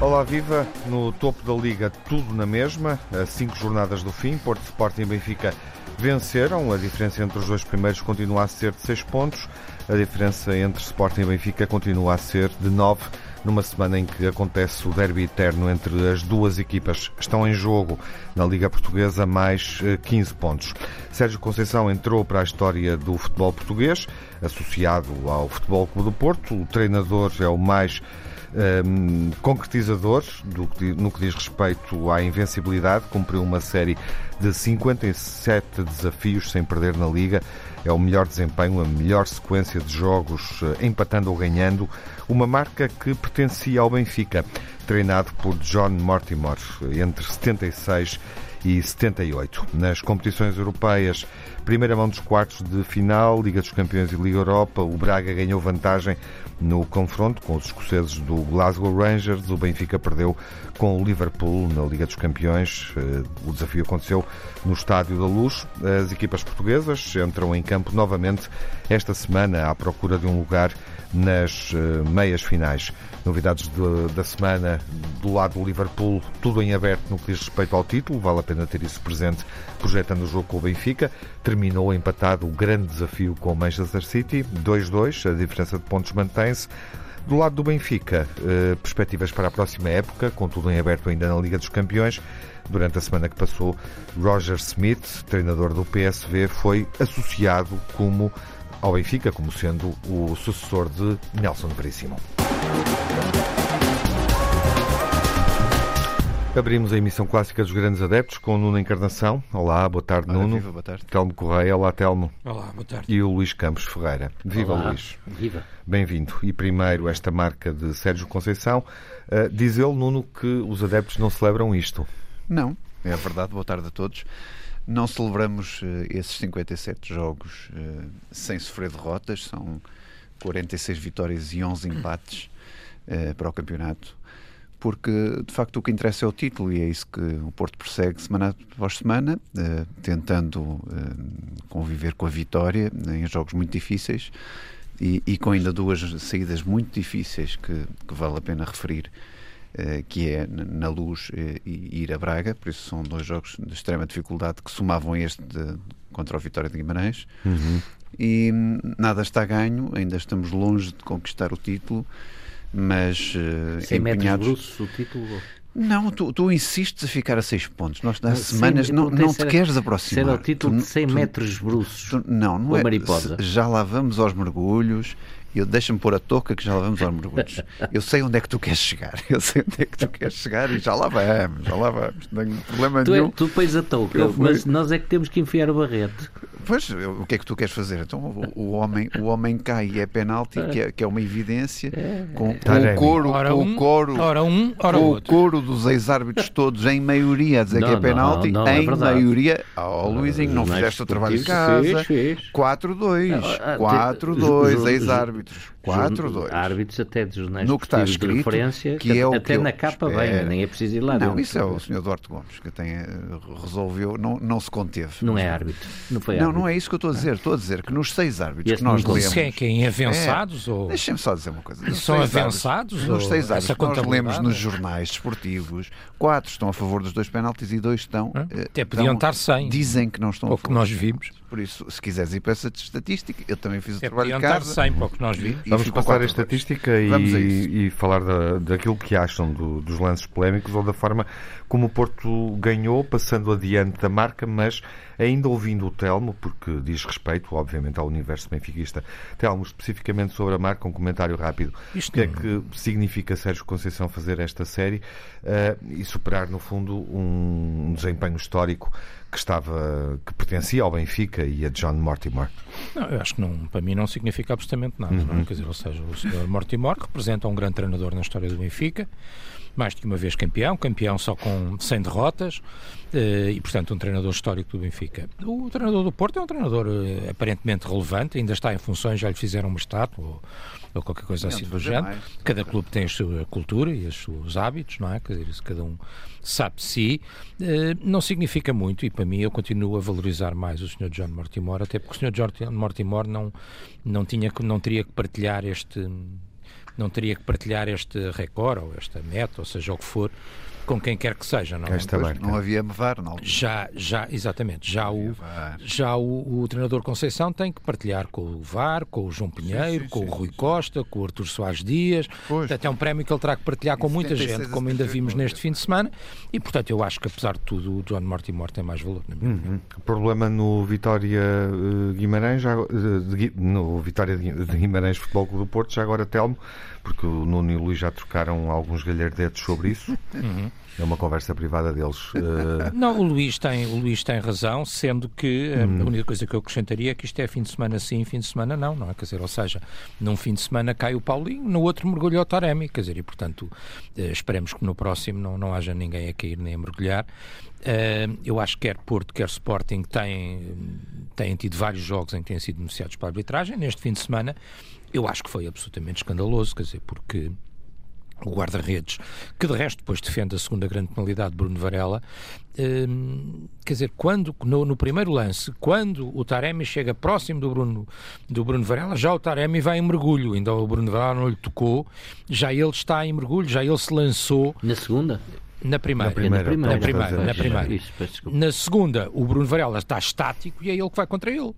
Olá Viva, no topo da Liga tudo na mesma, cinco jornadas do fim, Porto Sporting e Benfica venceram, a diferença entre os dois primeiros continua a ser de seis pontos, a diferença entre Sporting e Benfica continua a ser de nove, numa semana em que acontece o derby eterno entre as duas equipas. Estão em jogo na Liga Portuguesa mais 15 eh, pontos. Sérgio Conceição entrou para a história do futebol português, associado ao Futebol Clube do Porto. O treinador é o mais um, ehm, concretizador do, no que diz respeito à invencibilidade, cumpriu uma série de 57 desafios sem perder na Liga. É o melhor desempenho, a melhor sequência de jogos eh, empatando ou ganhando, uma marca que pertencia ao Benfica, treinado por John Mortimer entre 76 e 78. Nas competições europeias, primeira mão dos quartos de final, Liga dos Campeões e Liga Europa, o Braga ganhou vantagem no confronto com os escoceses do Glasgow Rangers. O Benfica perdeu com o Liverpool na Liga dos Campeões. Eh, o desafio aconteceu no Estádio da Luz. As equipas portuguesas entram em campo novamente esta semana à procura de um lugar nas eh, meias finais. Novidades de, da semana do lado do Liverpool, tudo em aberto no que diz respeito ao título, vale a pena ter isso presente, projetando o jogo com o Benfica. Terminou empatado o grande desafio com o Manchester City, 2-2, a diferença de pontos Do lado do Benfica, eh, perspectivas para a próxima época, com tudo em aberto ainda na Liga dos Campeões. Durante a semana que passou, Roger Smith, treinador do PSV, foi associado como ao Benfica como sendo o sucessor de Nelson Veríssimo. Abrimos a emissão clássica dos Grandes Adeptos com o Nuno Encarnação. Olá, boa tarde, Olá, Nuno. Viva, boa tarde. Telmo Correia. Olá, Telmo. Olá, boa tarde. E o Luís Campos Ferreira. Viva, Olá. Luís. Viva. Bem-vindo. E primeiro, esta marca de Sérgio Conceição. Uh, diz ele, Nuno, que os adeptos não celebram isto. Não, é verdade. Boa tarde a todos. Não celebramos uh, esses 57 jogos uh, sem sofrer derrotas, são 46 vitórias e 11 empates uh, para o campeonato, porque de facto o que interessa é o título e é isso que o Porto persegue semana após semana, tentando conviver com a vitória em jogos muito difíceis e, e, com ainda duas saídas muito difíceis que, que vale a pena referir. Uh, que é na Luz uh, e ir a Braga, por isso são dois jogos de extrema dificuldade que somavam este de, contra o Vitória de Guimarães. Uhum. E hum, nada está ganho, ainda estamos longe de conquistar o título, mas uh, 100 empenhados... metros brussos o título? Não, tu, tu, insistes a ficar a 6 pontos. Nós há semanas não, não te queres aproximar. Será o título tu, de 100 tu, metros brussos. Tu, não, não é. mariposa. Já lá vamos aos mergulhos eu deixa-me pôr a touca que já lá vamos aos mergulhos. Eu sei onde é que tu queres chegar. Eu sei onde é que tu queres chegar e já lá vamos, já lá vamos. Não tenho problema tu nenhum. É, tu pões a touca, Eu mas nós é que temos que enfiar o barrete. Pois, o que é que tu queres fazer? Então o, o homem, o homem cai e é penalti, que é, que é uma evidência, com, com Taremi. o coro, Tá Ora com um, o coro, ora um, ora com o coro dos ex-árbitros todos em maioria a dizer Não, que é não, penalti, não, é em verdade. maioria. Oh, Luizinho, não fizeste o trabalho de casa. esportivos fez, fez. 4-2. Ah, ah, 4-2, te- ex-árbitros. 4-2. Árbitros até de jornais No que está esportivos de escrito, referência, que é o até que na capa espero. bem, nem é preciso ir lá Não, isso é o Sr. Duarte Gomes que tem, eh, resolveu, não, não se conteve. Não é árbitro. Não foi Não, árbitro. não é isso que eu estou a dizer. Estou a dizer que nos seis árbitros que nós lemos. Se é quem? Avançados? ou... Deixem-me só dizer uma coisa. Nos São seis avançados, árbitros- Nos ou seis essa árbitros que nós lemos nos jornais desportivos, quatro estão a favor dos dois penaltis e dois estão. Hã? eh, Até podiam estão- estar sem. Dizem que não estão Para a o que favor. nós vimos. Por isso, se quiseres ir para essa estatística, eu também fiz o Até trabalho podiam de estar casa. sem, para o que nós vimos. e Vamos passar a 4-2. estatística e, a e falar da, daquilo que acham do- dos lances polémicos ou da forma como o Porto ganhou, passando adiante da marca, mas ainda ouvindo o Telmo, porque diz respeito, obviamente, ao universo benfiquista. Telmo, especificamente sobre a marca, um comentário rápido. Isto o que é que significa Sérgio Conceição fazer esta série eh, e superar, no fundo, um desempenho histórico que estava, que pertencia ao Benfica e a John Mortimer. Não, eu acho que não, para mim não significa absolutamente nada. Não é? Quer dizer, ou seja, o Sr. Mortimer representa um grande treinador na história do Benfica, mais de uma vez campeão, campeão só com 100 derrotas eh, e, portanto, um treinador histórico do Benfica. O treinador do Porto é um treinador eh, aparentemente relevante, ainda está em funções, já lhe fizeram uma estátua ou, ou qualquer coisa assim do género. Cada clube tem a sua cultura e os seus hábitos, não é? Quer dizer, cada um sabe de si. Eh, não significa muito e, para mim, eu continuo a valorizar mais o Sr. John Mortimer, até porque o Sr. John Mortimer não, não, tinha, não teria que partilhar este não teria que partilhar este recorde ou esta meta, ou seja o que for, com quem quer que seja, não é? Esta Pois, não havia VAR, não. Já, já, exatamente, já o, já o, o treinador Conceição tem que partilhar com o VAR, com o João Pinheiro, sim, com sim, o Rui sim. Costa, com o Artur Soares Dias. Pois. Portanto, é um prémio que ele terá que partilhar com muita 76 gente, como ainda 78 vimos neste fim de semana. E, portanto, eu acho que, apesar de tudo, o John Mortimer tem mais valor, na minha. Uhum. Problema no Vitória eh, Guimarães, já, eh, de no Vitória de Guimarães Futebol Clube do Porto, já agora Telmo, porque o Nuno e o Luís já trocaram alguns galhardetes sobre isso. Uhum. É uma conversa privada deles. Eh, Não, o Luís tem, o Luís tem razão, sendo que eh, Hum. a única coisa que eu acrescentaria é que isto é fim de semana sim, fim de semana não, não é? Quer dizer, ou seja, num fim de semana cai o Paulinho, no outro mergulha o Taremi, quer dizer, e portanto eh, esperemos que no próximo não, não haja ninguém a cair nem a mergulhar. Eu acho que quer Porto, quer Sporting têm, têm tido vários jogos em que têm sido beneficiados para a arbitragem. Neste fim de semana, eu acho que foi absolutamente escandaloso, quer dizer, porque o guarda-redes, que de resto depois defende a segunda grande penalidade, Bruno Varela. hum, quer dizer, quando no, no primeiro lance, quando o Taremi chega próximo do Bruno, do Bruno Varela, já o Taremi vai em mergulho, ainda o Bruno Varela não lhe tocou, já ele está em mergulho, já ele se lançou Na segunda? na primeira. Na primeira, na primeira. Na primeira. Isso. Na segunda, o Bruno Varela está estático e é ele que vai contra ele.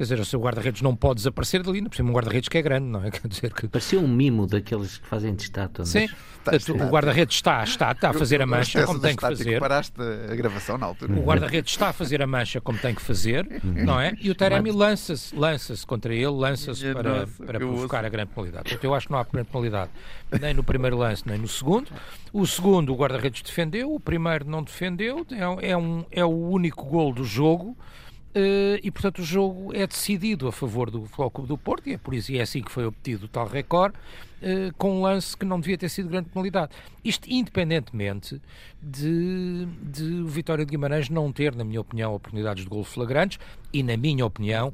Quer dizer, o seu guarda-redes não pode desaparecer dali, por cima um guarda-redes que é grande, não é? Quer dizer que Parecia um mimo daqueles que fazem de estátua. Sim, mas- Portanto, o guarda-redes está, está, está a fazer a mancha como tem que fazer. Paraste a gravação na altura. O guarda-redes está a fazer a mancha como tem que fazer, não é? E o Taremi lança-se, lança-se contra ele, lança-se Minha para, nossa, para provocar ouço. a grande penalidade. Portanto, eu acho que não há grande penalidade nem no primeiro lance, nem no segundo. O segundo, o guarda-redes defendeu, o primeiro não defendeu, é, um- é, um, é o único gol do jogo. Eh, e portanto o jogo é decidido a favor do Futebol Clube do Porto e é por isso e é assim que foi obtido o tal recorde eh, com um lance que não devia ter sido grande penalidade. Isto independentemente de, de o Vitória de Guimarães não ter, na minha opinião, oportunidades de gol flagrantes e, na minha opinião,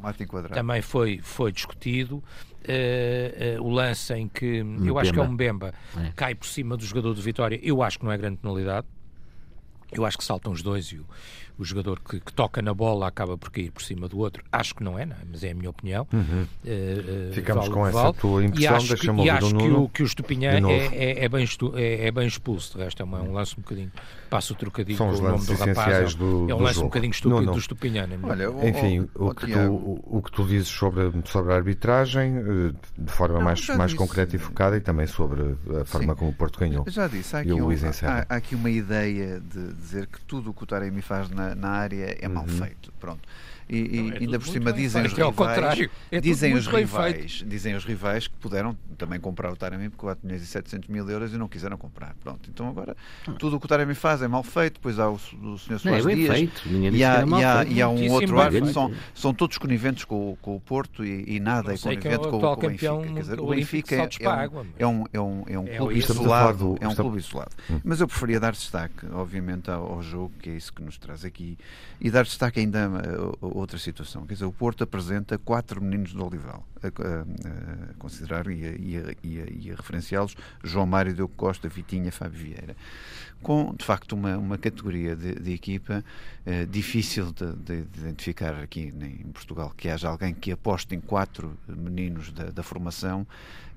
também foi, foi discutido eh, o lance em que eu acho que é um Mbemba É. cai por cima do jogador do Vitória. Eu acho que não é grande penalidade. Eu acho que saltam os dois e o, o jogador que, que toca na bola acaba por cair por cima do outro. Acho que não é, não é? mas é a minha opinião. Eh, eh, Ficamos vale com que essa vale. tua impressão, acho, que, deixa-me e ouvir acho o que Nuno. o, que o Estupinhã é, é, é bem estu- é, é bem expulso. De resto, é uma- um lance um bocadinho. Passo o trocadilho São com os o nome lances do rapaz. essenciais é, do- é um do lance jogo. um bocadinho estúpido Nuno. do Estupinhã. na minha Olha, opinião. o- Enfim, o- que tu, o, o que tu dizes sobre, sobre a arbitragem, eh, de forma Não, mais, mais disse. concreta e focada, e também sobre a forma Sim. como o Porto ganhou. Já disse, há E aqui, o um- Luís há, há aqui uma ideia de dizer que tudo o que o Taremi faz na, na área é mal Uhum. feito. Pronto. E, e é ainda por cima dizem os é rivais, é dizem os rivais, dizem os rivais que puderam também comprar o Taremi por 4 milhões e 700 mil euros e não quiseram comprar. Pronto. Então agora tudo o que o Taremi faz é mal feito, depois há o, o Sr. Não, é Soares Dias feito. E há, e há, feito. e há um outro árbitro, são, são todos coniventes com, o- com o Porto e, e nada Não é quem é conivente com, o Benfica. campeão Quer dizer, o Benfica é, é um, é um, é um, é clube isolado. do- É um clube isolado. Mas eu preferia dar destaque, obviamente, ao, ao jogo, que é isso que nos traz aqui, e dar destaque ainda a, outra situação. Quer dizer, o Porto apresenta quatro meninos do Olival, a, a- a considerar e a, e a- a- referenciá-los João Mário Diogo Costa, Vitinha, Fábio Vieira. Com, de facto, uma, uma categoria de, de equipa eh, difícil de, de- de identificar aqui em Portugal, que haja alguém que aposte em quatro meninos da, da formação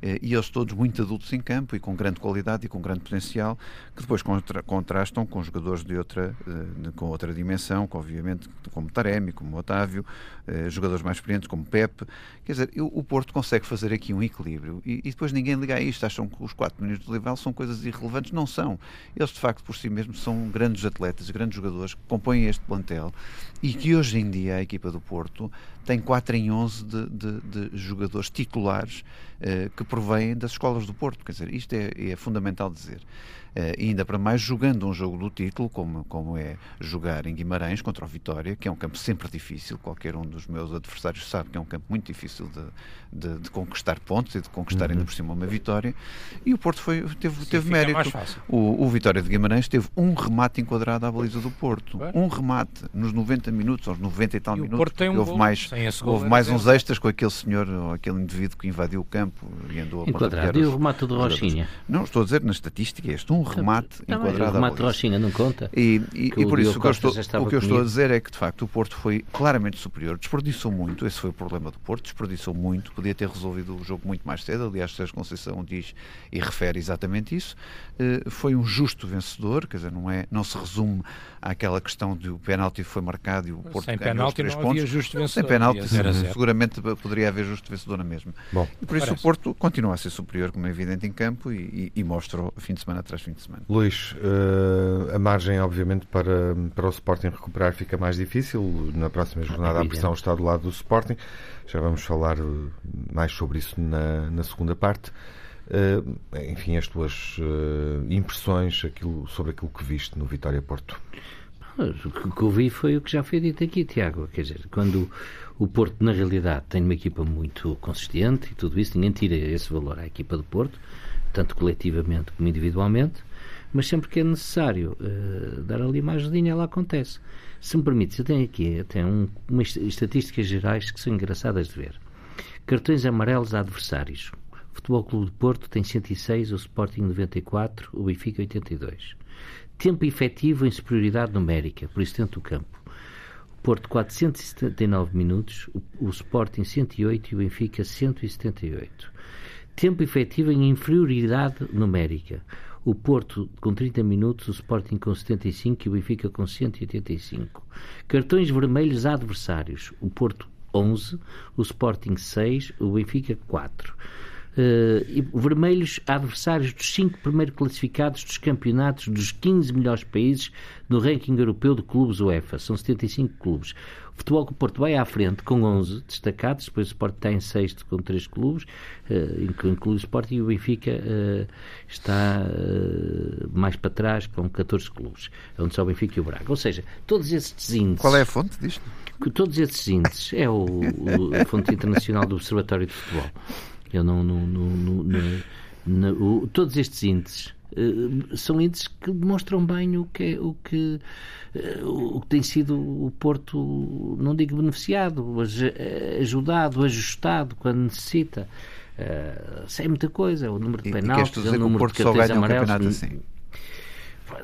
e eles todos muito adultos em campo e com grande qualidade e com grande potencial, que depois contra- contrastam com jogadores de outra, eh, com outra dimensão, que, obviamente, como Taremi, como Otávio, eh, jogadores mais experientes como Pepe. Quer dizer, o Porto consegue fazer aqui um equilíbrio e, e depois ninguém liga a isto, acham que os quatro minutos de Lival são coisas irrelevantes. Não são. Eles, de facto, por si mesmos, são grandes atletas, grandes jogadores que compõem este plantel e que hoje em dia a equipa do Porto tem 4 em 11 de, de- de jogadores titulares eh, que provêm das escolas do Porto. Quer dizer, isto é, é fundamental dizer. Uh, e ainda para mais jogando um jogo do título, como, como é jogar em Guimarães contra o Vitória, que é um campo sempre difícil. Qualquer um dos meus adversários sabe que é um campo muito difícil de, de, de conquistar pontos e de conquistar uhum. ainda por cima uma vitória. E o Porto foi, teve, teve mérito. O, o, Vitória de Guimarães teve um remate enquadrado à baliza do Porto. Um remate nos 90 minutos, aos 90 e tal e minutos. Um houve mais, houve mais uns extras com aquele senhor ou aquele indivíduo que invadiu o campo e andou a Enquadrado. E o remate de Rochinha? Não, estou a dizer na estatística é este. Um remate não, enquadrado. O remate de Rochinha não conta? E, e, e por isso o que, eu estou, o que eu estou a dizer é que de facto o Porto foi claramente superior, desperdiçou muito. Esse foi o problema do Porto, desperdiçou muito. Podia ter resolvido o jogo muito mais cedo. Aliás, Sérgio Conceição diz e refere exatamente isso. Uh, foi um justo vencedor, quer dizer, não, é, não se resume àquela questão de o penalti foi marcado e o Porto Sem penalti não pontos. havia justo vencedor. Sem penalti, seguramente poderia haver justo vencedor na mesma. Bom, e por isso parece. o Porto continua a ser superior, como é evidente, em campo e, e, e mostra fim de semana atrás fim de semana. Luís, uh, a margem, obviamente, para, para o Sporting recuperar fica mais difícil. Na próxima jornada a pressão está do lado do Sporting. Já vamos falar eh, mais sobre isso na, na segunda parte. Uh, enfim, as tuas uh, impressões aquilo, sobre aquilo que viste no Vitória Porto. O que eu vi foi o que já foi dito aqui, Tiago. Quer dizer, quando o Porto, na realidade, tem uma equipa muito consistente e tudo isso, ninguém tira esse valor à equipa do Porto, tanto coletivamente como individualmente, mas sempre que é necessário uh, dar ali uma ajudinha, ela acontece. Se me permites, eu tenho aqui até um, umas estatísticas gerais que são engraçadas de ver. Cartões amarelos a adversários. O Futebol Clube de Porto tem 106, o Sporting 94, o Benfica 82. Tempo efetivo em superioridade numérica, por isso dentro do campo. O Porto 479 minutos, o, o Sporting 108 e o Benfica 178. Tempo efetivo em inferioridade numérica o Porto com 30 minutos, o Sporting com 75 e o Benfica com 185. Cartões vermelhos a adversários, o Porto 11, o Sporting 6, o Benfica 4. Uh, vermelhos adversários dos 5 primeiros classificados dos campeonatos dos 15 melhores países no ranking europeu de clubes UEFA. São 75 clubes. Futebol que o Porto vai à frente com 11 destacados, depois o Sport está em sexto com 3 clubes, uh, inclui o Sport e o Benfica uh, está uh, mais para trás com 14 clubes, onde só o Benfica e o Braga. Ou seja, todos esses índices. Qual é a fonte disto? Todos esses índices é o, o, a fonte internacional do Observatório de Futebol. Eu não. não, não, não todos estes índices Uh, são índices que demonstram bem o que, é, o, que, uh, o que tem sido o Porto, não digo beneficiado, mas eh, ajudado, ajustado quando necessita. Uh, é muita coisa, o número de penaltis, o número de cartões amarelos. Assim?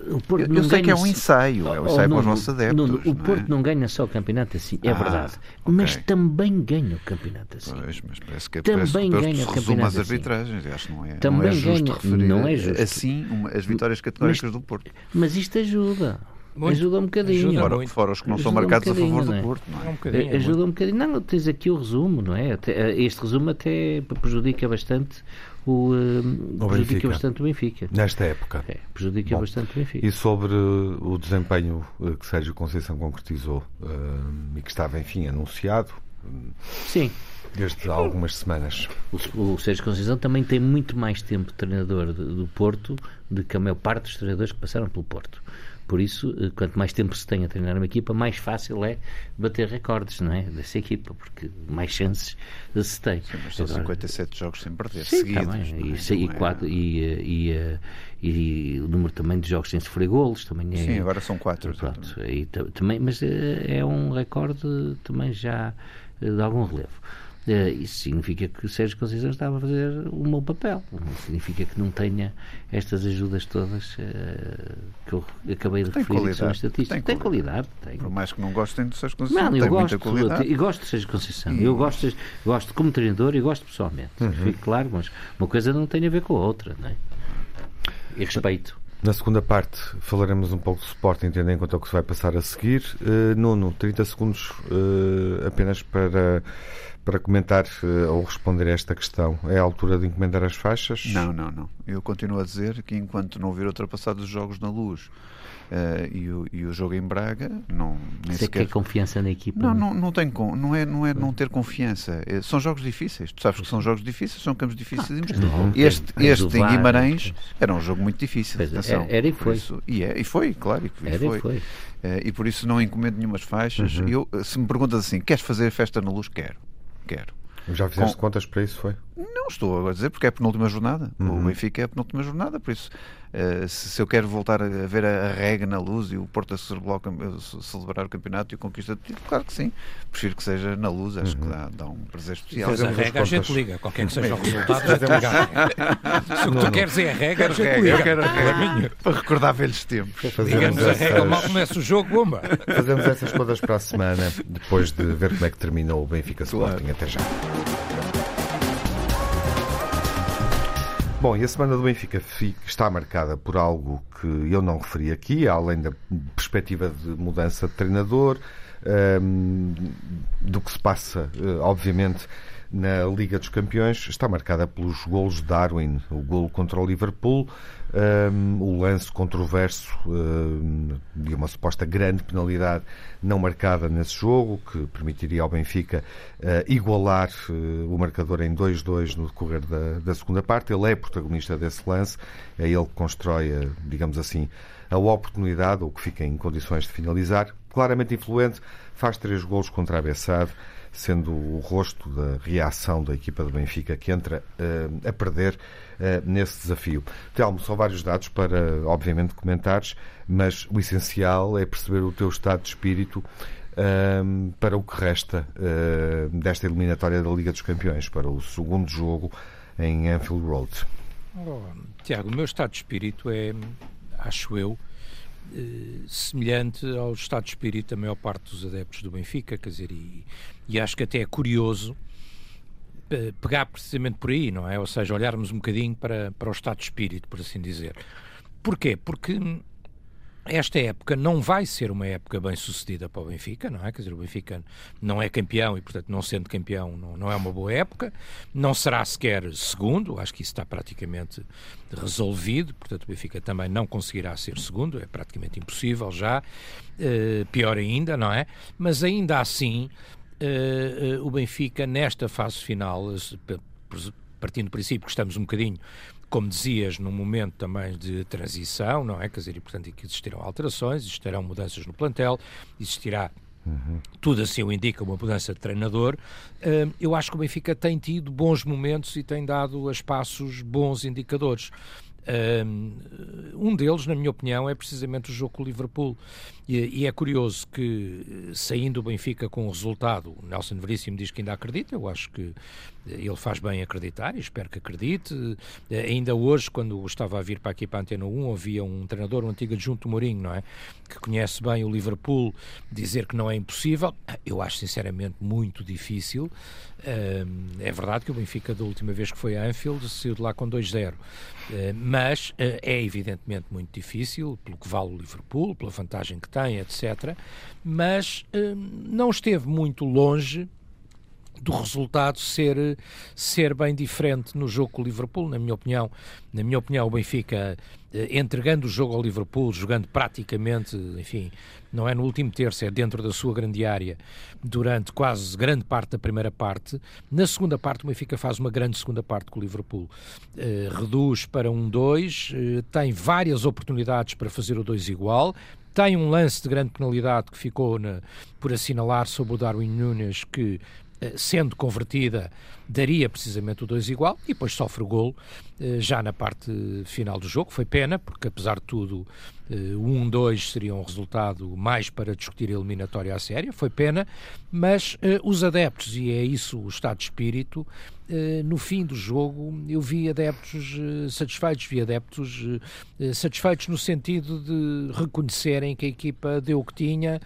O Porto eu, eu sei que é um ensaio, é um ensaio para os nossos adeptos. o é? Porto não ganha só o campeonato assim, é ah, verdade. Okay. Mas também ganha o campeonato assim. Pois, mas parece que é também parece, ganha o campeonato as assim. arbitragens, acho não é, também não é justo ganha, não é justo. assim uma, as vitórias categóricas mas, do Porto. Mas isto ajuda. Muito. Ajuda um bocadinho. Ajuda fora, fora, os que não ajuda são marcados um a favor do é? Porto. Não é? Um é, ajuda um bocadinho. Não, tens aqui o resumo, não é? Até, este resumo até prejudica bastante o, uh, prejudica Benfica. bastante o Benfica. Nesta época. É, prejudica Bom, bastante o Benfica. E sobre o desempenho eh, que Sérgio Conceição concretizou uh, e que estava, enfim, anunciado. Sim. Desde há algumas semanas. O, o Sérgio Conceição também tem muito mais tempo de treinador do, do Porto do que a maior parte dos treinadores que passaram pelo Porto. Por isso, eh, quanto mais tempo se tem a treinar uma equipa, mais fácil é bater recordes, não é? Dessa equipa, porque mais chances se tem. Sim, mas são 57 jogos sem perder, sim, seguidos. Tá e, e, é... quatro, e, eh, e, eh, e, o número também de jogos sem sofrer golos também é. Sim, agora são 4. Pronto, também, mas é um recorde também já de algum relevo. Uh, isso significa que o Sérgio Conceição estava a fazer um bom papel. Significa que não tenha estas ajudas todas uh, que eu acabei de tem referir qualidade, que são estatísticas. Tem, tem qualidade. Tem. Por mais que não gostem do Sérgio Conceição, não, eu gosto, qualidade. Eu gosto de Sérgio Conceição. E... Eu gosto, gosto como treinador e gosto pessoalmente. Uhum. Fique claro, mas uma coisa não tem a ver com a outra. Não é? E respeito. Na segunda parte falaremos um pouco do suporte, tendo em conta o que se vai passar a seguir. Uh, Nuno, 30 segundos uh, apenas para para comentar uh, ou responder a esta questão. É a altura de encomendar as faixas? Não, não, não. Eu continuo a dizer que enquanto não vir ultrapassados os jogos na luz Uh, e, o, e, o, jogo em Braga não nem Você sequer... quer confiança na equipa? Não, não, não, tem, não, é, não é não ter confiança. É, são jogos difíceis. Tu sabes que são jogos difíceis, são campos difíceis. Ah, este este em Guimarães era um jogo muito difícil. É, atenção, era, e foi. Isso, e, é, e foi, claro. E, era foi. E, foi. Uh, e por isso não encomendo nenhumas faixas. Uhum. Eu, se me perguntas assim, queres fazer festa na luz? Quero. Quero. Já fizeste Com... contas para isso, foi? Não estou a dizer, porque é a penúltima jornada. Uhum. O Benfica é a penúltima jornada, por isso, uh, se, se, eu quero voltar a ver a, a rega na luz e o Porto a celebrar o campeonato e o conquista de título, claro que sim. Prefiro que seja na luz, acho uhum. que dá, dá um prazer especial. Mas a rega a gente liga, qualquer que seja o resultado, a gente liga. Se o que tu queres é a rega, a gente liga. Eu quero a rega, para recordar velhos tempos. Ligamos a rega, mal começa o jogo, bomba. Fazemos essas contas para a semana, depois de ver como é que terminou o Benfica Sporting. Claro. Até já. Bom, e a semana do Benfica está marcada por algo que eu não referi aqui, além da perspectiva de mudança de treinador, um, do que se passa, eh, obviamente, na Liga dos Campeões, está marcada pelos golos de Darwin, o golo contra o Liverpool, um, o lance controverso um, de uma suposta grande penalidade não marcada nesse jogo, que permitiria ao Benfica uh, igualar uh, o marcador em 2-2 no decorrer da, da, segunda parte. Ele é protagonista desse lance, é ele que constrói, digamos assim, a oportunidade, ou que fica em condições de finalizar. Claramente influente, faz três golos contra a Bessade sendo o rosto da reação da equipa do Benfica que entra uh, a perder uh, nesse desafio. Telmo, são vários dados para, obviamente, comentares, mas o essencial é perceber o teu estado de espírito uh, para o que resta desta eliminatória da Liga dos Campeões, para o segundo jogo em Anfield Road. Oh, Tiago, o meu estado de espírito é, acho eu, semelhante ao estado de espírito da maior parte dos adeptos do Benfica, quer dizer, e, e acho que até é curioso eh, pegar precisamente por aí, não é? Ou seja, olharmos um bocadinho para, para o estado de espírito, por assim dizer. Porquê? Porque esta época não vai ser uma época bem sucedida para o Benfica, não é? Quer dizer, o Benfica não é campeão e, portanto, não sendo campeão, não, não é uma boa época. Não será sequer segundo, acho que isso está praticamente resolvido. Portanto, o Benfica também não conseguirá ser segundo, é praticamente impossível já. Uh, pior ainda, não é? Mas ainda assim, uh, uh, o Benfica, nesta fase final, partindo do princípio que estamos um bocadinho como dizias, num momento também de transição, não é? Quer dizer, e portanto que existirão alterações, existirão mudanças no plantel, existirá Uhum. Tudo assim o indica uma mudança de treinador. eu acho que o Benfica tem tido bons momentos e tem dado a espaços bons indicadores. Um deles, na minha opinião, é precisamente o jogo com o Liverpool. E, é curioso que, saindo o Benfica com o resultado, Nelson Veríssimo diz que ainda acredita. Eu acho que ele faz bem acreditar e espero que acredite. Ainda hoje, quando estava a vir para aqui para a Antena 1, havia um treinador, um antigo adjunto Mourinho, não é? Que conhece bem o Liverpool, dizer que não é impossível. Eu acho, sinceramente, muito difícil. É verdade que o Benfica, da última vez que foi a Anfield, saiu de lá com 2-0. Eh, mas eh, é evidentemente muito difícil, pelo que vale o Liverpool, pela vantagem que tem, etc. Mas eh, não esteve muito longe do resultado ser, ser bem diferente no jogo com o Liverpool, na minha opinião. Na minha opinião, o Benfica, entregando o jogo ao Liverpool, jogando praticamente, enfim, não é no último terço, é dentro da sua grande área, durante quase grande parte da primeira parte. Na segunda parte, o Benfica faz uma grande segunda parte com o Liverpool. Uh, reduz para um 2, uh, tem várias oportunidades para fazer o 2 igual, tem um lance de grande penalidade que ficou na, por assinalar sobre o Darwin Nunes, que eh, sendo convertida, daria precisamente o 2 igual e depois sofre o golo eh, já na parte final do jogo. Foi pena, porque apesar de tudo, eh, o 1-2 seria um resultado mais para discutir a eliminatória à séria. Foi pena, mas os adeptos, e é isso o estado de espírito, no fim do jogo eu vi adeptos satisfeitos, vi adeptos satisfeitos no sentido de reconhecerem que a equipa deu o que tinha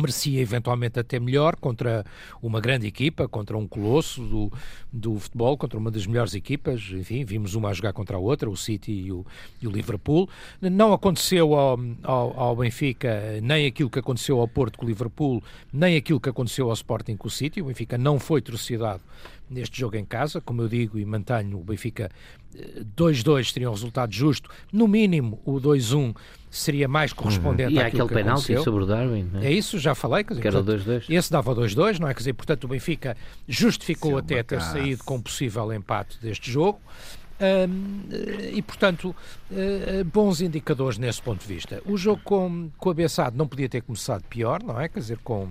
merecia eventualmente até melhor contra uma grande equipa, contra um colosso do, do futebol, contra uma das melhores equipas. Enfim, vimos uma a jogar contra a outra, o City e o, e o Liverpool. Não aconteceu ao, ao, ao, Benfica nem aquilo que aconteceu ao Porto com o Liverpool, nem aquilo que aconteceu ao Sporting com o City. O Benfica não foi torcidado neste jogo em casa. Como eu digo e mantenho, o Benfica 2-2 eh, seria um resultado justo. No mínimo, o 2-1 seria mais correspondente uhum. e àquilo que penalti aconteceu. sobre o Darwin. É? é? isso, já falei. Quer dizer, que era 2-2. Esse dava 2-2, não é? Quer dizer, portanto, o Benfica justificou até ter saído com possível empate deste jogo. e portanto, uh, bons indicadores nesse ponto de vista. O jogo com, com a Bessade não podia ter começado pior, não é? Quer dizer, com,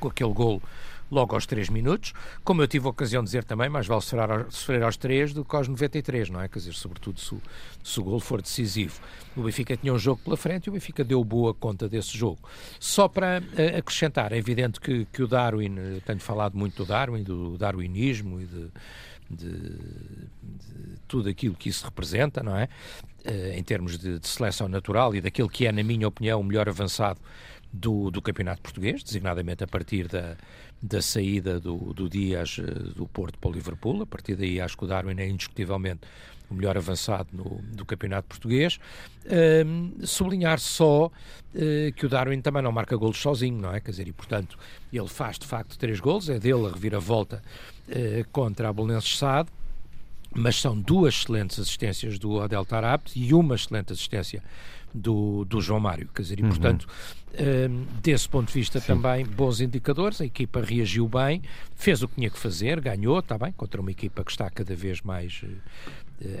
com aquele golo logo aos 3 minutos. Como eu tive a ocasião de dizer também, mais vale sofrer, sofrer aos 3 do que aos 93, não é? Quer dizer, sobretudo se, se o gol for decisivo. O Benfica tinha um jogo pela frente e o Benfica deu boa conta desse jogo. Só para uh, acrescentar, é evidente que, que o Darwin, eh, tenho falado muito do Darwin, do darwinismo e de, de, de tudo aquilo que isso representa, não é? Uh, em termos de, de, seleção natural e daquilo que é, na minha opinião, o melhor avançado do, do campeonato português, designadamente a partir da, da saída do, do Dias eh, do Porto para o Liverpool. A partir daí acho que o Darwin é indiscutivelmente o melhor avançado no, do campeonato português. Um, sublinhar só uh, que o Darwin também não marca golos sozinho, não é? Quer dizer, e portanto ele faz de facto três golos, é dele a reviravolta uh, contra a Bolonenses Sade mas são duas excelentes assistências do Adel Tarabt e uma excelente assistência do, do João Mário. Quer dizer, e, uhum. portanto, um, desse ponto de vista Sim. também bons indicadores, a equipa reagiu bem, fez o que tinha que fazer, ganhou, está bem, contra uma equipa que está cada vez mais uh,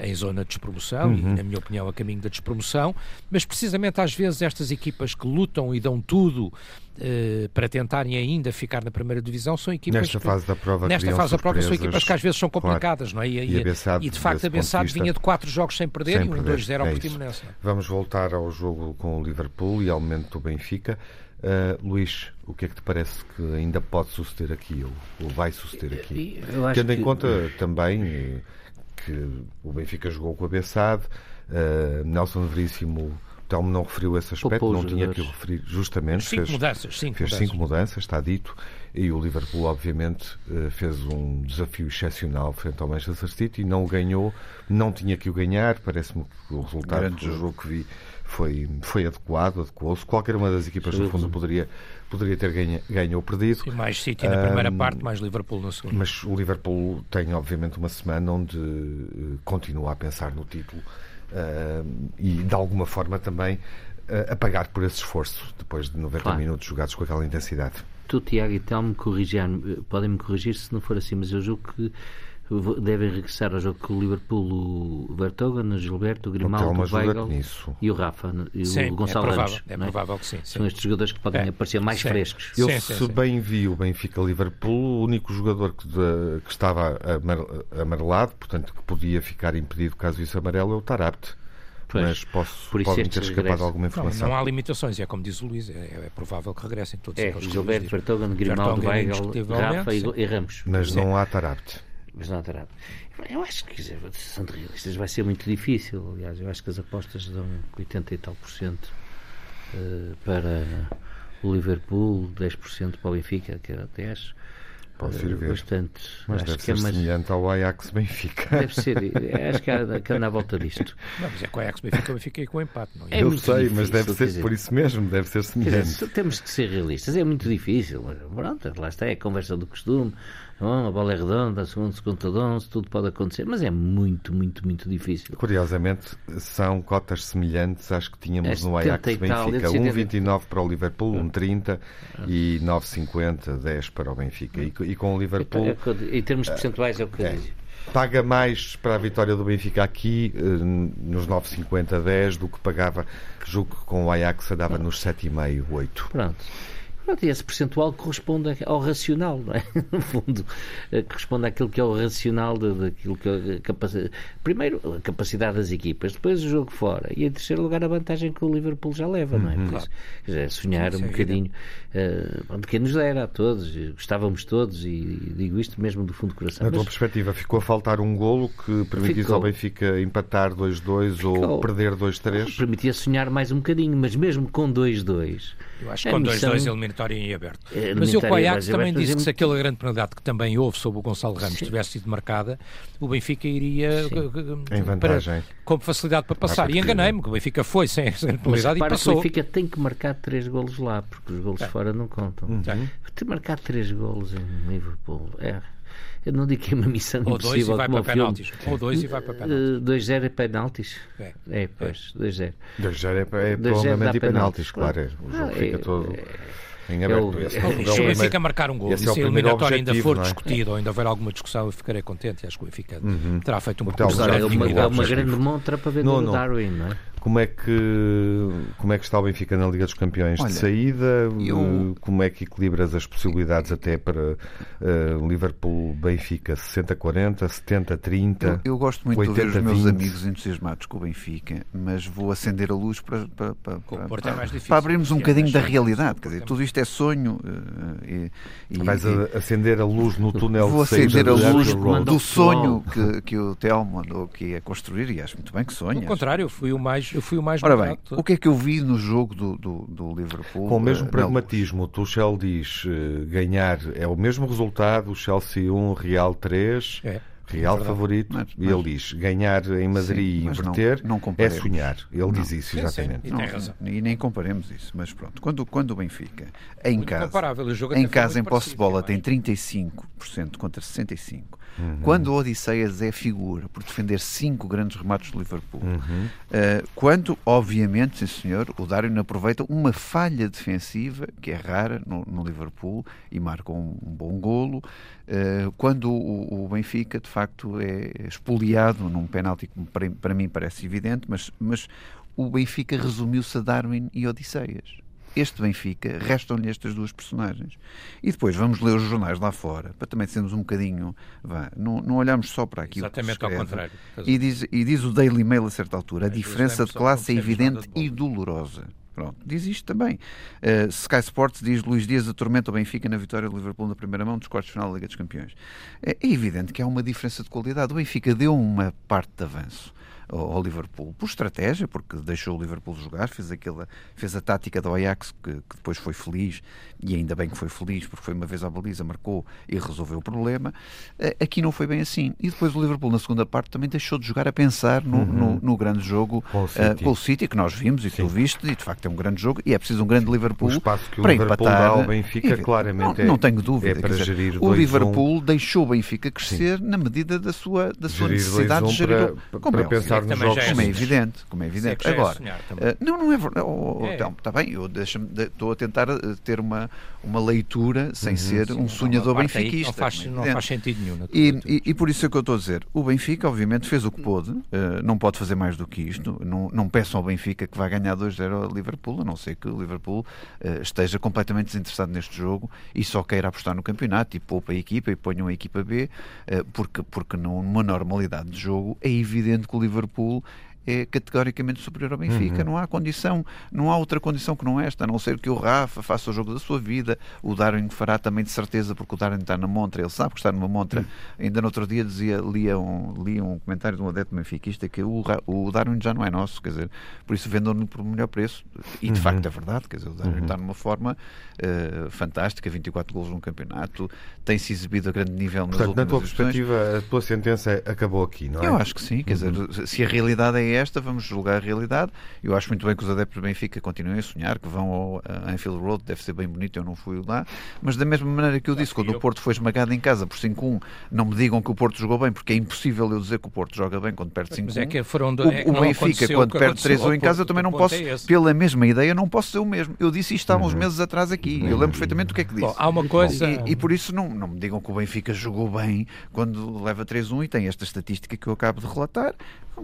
em zona de despromoção uhum. e, na minha opinião, a caminho da despromoção, mas precisamente às vezes estas equipas que lutam e dão tudo Uh, para tentarem ainda ficar na primeira divisão são equipas nesta que, fase da prova nesta fase da prova são equipas que às vezes são complicadas claro. não é? e, e, e, de facto a Bessade vinha de quatro jogos sem perder sem e um 2-0 ao é Portimonense é? vamos voltar ao jogo com o Liverpool e ao momento do Benfica uh, Luís, o que é que te parece que ainda pode suceder aqui ou, ou vai suceder aqui tendo em que... conta também eh, que o Benfica jogou com a Bessade uh, Nelson Veríssimo Telmo não referiu esse aspecto, não tinha que o referir justamente. Cinco fez, mudanças, cinco fez mudanças. cinco mudanças, está dito, e o Liverpool, obviamente, eh, fez um desafio excepcional frente ao Manchester City, não o ganhou, não tinha que o ganhar, parece-me que o resultado Grande do jogo que vi foi, foi adequado, adequou-se. Qualquer uma das equipas, no fundo, poderia, poderia ter ganho, ganho ou perdido. Sim, mais City na primeira um, parte, mais Liverpool na segunda. Mas o Liverpool tem, obviamente, uma semana onde uh, continua a pensar no título uh, e de alguma forma também uh, a pagar por esse esforço depois de 90 claro. minutos jogados com aquela intensidade. Tu, Tiago, e Telmo, podem-me corrigir se não for assim, mas eu julgo que devem regressar ao jogo com o Liverpool o Vertogen, o Gilberto, o Grimaldo, o Weigl e o Rafa e sim, o Gonçalo é provável, Ramos, é provável que sim, sim, São estes jogadores que podem é. aparecer mais sim. frescos. Eu, sim, se bem vi o Benfica-Liverpool, o único jogador que, de, que estava amarelado, portanto que podia ficar impedido caso isso amarelo, é o Tarabt. Pois, mas posso, por podem ter escapado alguma informação. Não, não, há limitações, é como diz o Luís, é, é provável que regressem todos é, Gilberto, Vertogen, Grimaldo, Weigl, Rafa e, e Ramos. Mas não há Tarabt mas não terá. Eu acho que, dizer, sendo realistas, vai ser muito difícil. Aliás, eu acho que as apostas dão 80 e tal por cento uh, para o Liverpool, 10% para o Benfica, que era 10%. Pode ir ver. Bastante. Mas acho deve ser é mais... semelhante ao Ajax Benfica. Deve ser. Acho que há, que anda à volta disto. Não, mas é com o Ajax Benfica, eu fiquei com o empate. Não é? é eu sei, mas deve ser dizer, por isso mesmo, deve ser semelhante. Dizer, temos que ser realistas. É muito difícil. Pronto, lá está, é a conversa do costume. Bom, a bola é redonda, segundo, segundo de 11, tudo pode acontecer, mas é muito, muito, muito difícil. Curiosamente, são cotas semelhantes às que tínhamos é no Ajax Benfica. 1,29 para o Liverpool, 1,30 e 9,50, 10 para o Benfica. E, e com o Liverpool. É, em termos percentuais, é o que eu é, digo. Paga mais para a vitória do Benfica aqui, eh, nos 9,50, 10, do que pagava, julgo que com o Ajax andava nos 7,5, 8. Pronto. Pronto, e esse percentual corresponde ao racional, não é? No fundo, eh, corresponde àquilo que é o racional daquilo que é a capacidade. Primeiro, a capacidade das equipas, depois o jogo fora, e em terceiro lugar a vantagem que o Liverpool já leva, não é? Por isso, quer dizer, sonhar um bocadinho, uh, que nos dera a todos, gostávamos todos, e digo isto mesmo do fundo do coração. Na tua perspectiva, ficou a faltar um golo que permitisse ao Benfica empatar 2-2 ou perder 2-3? Permitia sonhar mais um bocadinho, mas mesmo com 2-2 Eu acho que com 2-2 missão... dois, eliminatório em aberto. É, mas o Ajax também disse que se aquela grande penalidade que também houve sobre o Gonçalo Ramos Sim. tivesse sido marcada, o Benfica iria em vantagem. Para, com facilidade para passar. E enganei-me, que o Benfica foi sem essa penalidade e passou. o Benfica tem que marcar três golos lá, porque os golos é. fora não contam. Uhum. Que marcar três golos em Liverpool. É eu não digo que é uma missão Ou impossível. Ou dois e vai para penaltis. Ou dois e vai para penaltis. 2-0 é penaltis? É, é pois, 2-0. 2-0 é, é prolongamento e penaltis, claro. É. O jogo ah, fica é, todo... É, em aberto. Esse é, o Benfica marcar um gol. E se a eliminatória ainda for é? discutido ou ainda houver alguma discussão, eu ficarei contente e acho que o Benfica uhum. terá feito um pouco de É uma, é uma grande montra para ver no Darwin, não é? Como é que como é que está o Benfica na Liga dos Campeões Olha, de saída? Eu... Como é que equilibras as possibilidades até para uh, Liverpool Benfica 60-40, 70-30? Eu, eu, gosto muito 80, de ver os meus 20. amigos entusiasmados com o Benfica, mas vou acender a luz para, para, para, para, é para abrirmos um bocadinho da realidade. Quer dizer, tudo isto é sonho. Uh, e, e, Vais e, acender a luz no túnel Vou acender a luz do sonho que, que o Telmo andou aqui a construir e acho muito bem que sonha. Ao contrário, eu fui o mais eu fui o mais Ora bem, o que é que eu vi no jogo do, do, do Liverpool? Com o mesmo uh, pragmatismo, o Tuchel diz uh, ganhar é o mesmo resultado, o Chelsea 1, Real 3. É. Real é favorito, mas, mas, e ele diz ganhar em Madrid sim, e inverter não, não é sonhar. Ele não. diz isso, exatamente. Sim, sim. E, e, nem comparemos isso, mas pronto. Quando, quando o Benfica, em muito casa, em casa, em posse de bola, tem 35% contra 65%, Uhum. Quando o Odisseias é figura por defender cinco grandes remates do Liverpool, uhum. uh, quando, obviamente, sim senhor, o Darwin aproveita uma falha defensiva, que é rara no, no Liverpool, e marca um, um bom golo, uh, quando o, o, Benfica, de facto, é espoliado num penalti que para, para mim parece evidente, mas, mas o Benfica resumiu-se a Darwin e Odisseias este Benfica, restam-lhe estas duas personagens. E depois vamos ler os jornais lá fora, para também sermos um bocadinho. Vá, não, não olhamos só para aquilo Exatamente que ao contrário. E diz, e diz o Daily Mail a certa altura: a diferença de classe é evidente e dolorosa. Pronto, diz isto também. Uh, Sky Sports diz Luís Dias atormenta o Benfica na vitória do Liverpool na primeira mão dos quartos de final da Liga dos Campeões. É, é evidente que há uma diferença de qualidade. O Benfica deu uma parte de avanço ao, Liverpool, por estratégia, porque deixou o Liverpool jogar, fez, aquela, fez a tática do Ajax, que, que, depois foi feliz, e ainda bem que foi feliz, porque foi uma vez à baliza, marcou e resolveu o problema. Eh, aqui não foi bem assim. E depois o Liverpool, na segunda parte, também deixou de jogar a pensar no, uhum. no, no grande jogo com o, City. Uh, com o City, que nós vimos e que tu viste, e de facto é um grande jogo, e é preciso um grande Liverpool o espaço que o para Liverpool empatar. Dá ao Benfica, e, claramente não, não tenho dúvida. É para dizer, gerir o Liverpool deixou o Benfica crescer Sim. na medida da sua, da sua necessidade de gerir. Para, para é, nos jogos. Como é evidente, como é evidente. Agora, uh, não, não é verdade. Oh, oh, é. Então, está bem, eu estou a tentar eh, ter uma, uma leitura sem uhum, ser sim, um sonhador benfiquista. Não faz, não faz sentido nenhum. E, e, e, por isso é que eu estou a dizer. O Benfica, obviamente, fez o que pôde, uh, não pode fazer mais do que isto. Não, não peçam ao Benfica que vai ganhar 2-0 ao Liverpool, a não ser que o Liverpool uh, esteja completamente desinteressado neste jogo e só queira apostar no campeonato e poupa a equipa e ponham a equipa B, uh, porque, porque numa normalidade de jogo é evidente que o Liverpool Liverpool é categoricamente superior ao Benfica. Uhum. Não há condição, não há outra condição que não esta, a não ser que o Rafa faça o jogo da sua vida. O Darwin fará também de certeza, porque o Darwin está na montra, ele sabe que está numa montra. Uhum. Ainda no outro dia dizia, lia um, lia um comentário de um adepto benfiquista que o, o Darwin já não é nosso, quer dizer, por isso vendam-no por melhor preço. E de uhum. facto é verdade, quer dizer, o Darwin uhum. está numa forma uh, fantástica, 24 golos num campeonato, tem-se exibido a grande nível nas Portanto, na tua perspectiva, a tua sentença acabou aqui, não é? Eu acho que sim, quer dizer, uhum. se a realidade é esta, vamos julgar a realidade. Eu acho muito bem que os adeptos do Benfica continuem a sonhar, que vão ao Anfield Road, deve ser bem bonito, eu não fui lá. Mas da mesma maneira que eu disse, quando o Porto foi esmagado em casa por 5-1, não me digam que o Porto jogou bem, porque é impossível eu dizer que o Porto joga bem quando perde 5-1. É que foram do... é o, o Benfica, quando perde 3-1 em casa, eu também não posso, é pela mesma ideia, não posso ser o mesmo. Eu disse isto há uns uhum. meses atrás aqui, eu lembro perfeitamente o que é que disse. Bom, há uma coisa... E, e, por isso não, não me digam que o Benfica jogou bem quando leva 3-1 e tem esta estatística que eu acabo de relatar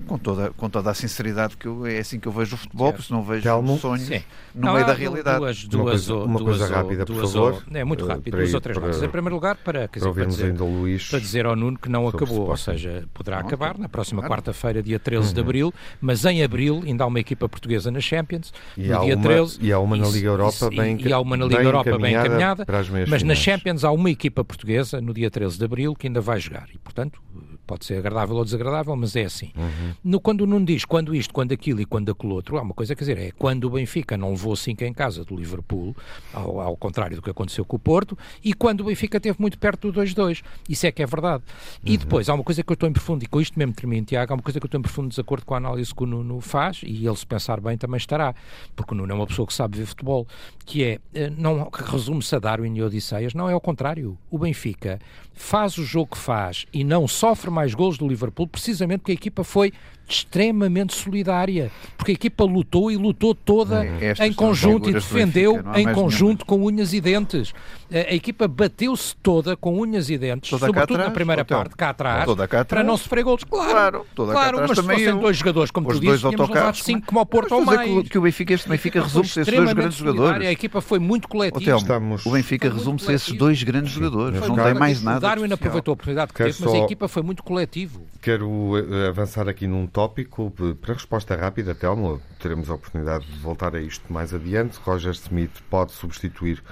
com toda, com toda a sinceridade que eu, é assim que eu vejo o futebol, porque não vejo Telmo. sonhos Sim. no não, meio da realidade. Duas, duas, uma coisa, uma duas, coisa rápida, por favor. é muito eh, rápido, duas ou três notas. Em primeiro lugar, para, para, dizer, para, dizer, Luís para dizer ao Nuno que não acabou, ou seja, poderá não, acabar na próxima claro. quarta-feira, dia 13 uhum. de abril, mas em abril ainda há uma equipa portuguesa na Champions, e no dia uma, 13. E há uma na Liga Europa bem, e, e há uma na Liga bem Europa bem encaminhada, mas na Champions há uma equipa portuguesa no dia 13 de abril que ainda vai jogar e, portanto, pode ser agradável ou desagradável, mas é assim. Uhum. No, quando o Nuno diz quando isto, quando aquilo e quando aquilo outro, há uma coisa, quer dizer, é quando o Benfica não levou 5 em casa do Liverpool, ao, ao, contrário do que aconteceu com o Porto, e quando o Benfica esteve muito perto do 2-2. Isso é que é verdade. E uhum. depois, há uma coisa que eu estou em profundo, e com isto mesmo termino, Tiago, há uma coisa que eu estou em profundo desacordo com a análise que o Nuno faz, e ele, se pensar bem, também estará, porque o Nuno é uma pessoa que sabe ver futebol, que é, eh, não resume-se a Darwin e Odisseias, não é ao contrário. O Benfica faz o jogo que faz e não sofre mais gols do Liverpool, precisamente porque a equipa foi extremamente solidária, porque a equipa lutou e lutou toda é, em conjunto e defendeu em conjunto com unhas e dentes. A, a equipa bateu-se toda com unhas e dentes, toda sobretudo atrás, na primeira então, parte, cá atrás, cá para não sofrer gols. Claro, claro, claro mas se fossem eu, dois jogadores, como tu dizes, tínhamos levado cinco como ao Porto ou mais. Que, que o Benfica, este Benfica resume-se a esses dois grandes jogadores. A equipa foi muito coletiva. Estamos... O Benfica resume-se a esses dois grandes jogadores, não tem mais nada. O Darwin aproveitou a oportunidade que teve, mas a equipa foi muito coletivo. Quero eh, avançar aqui num tópico para resposta rápida, Telmo, teremos a oportunidade de voltar a isto mais adiante. Roger Smith pode substituir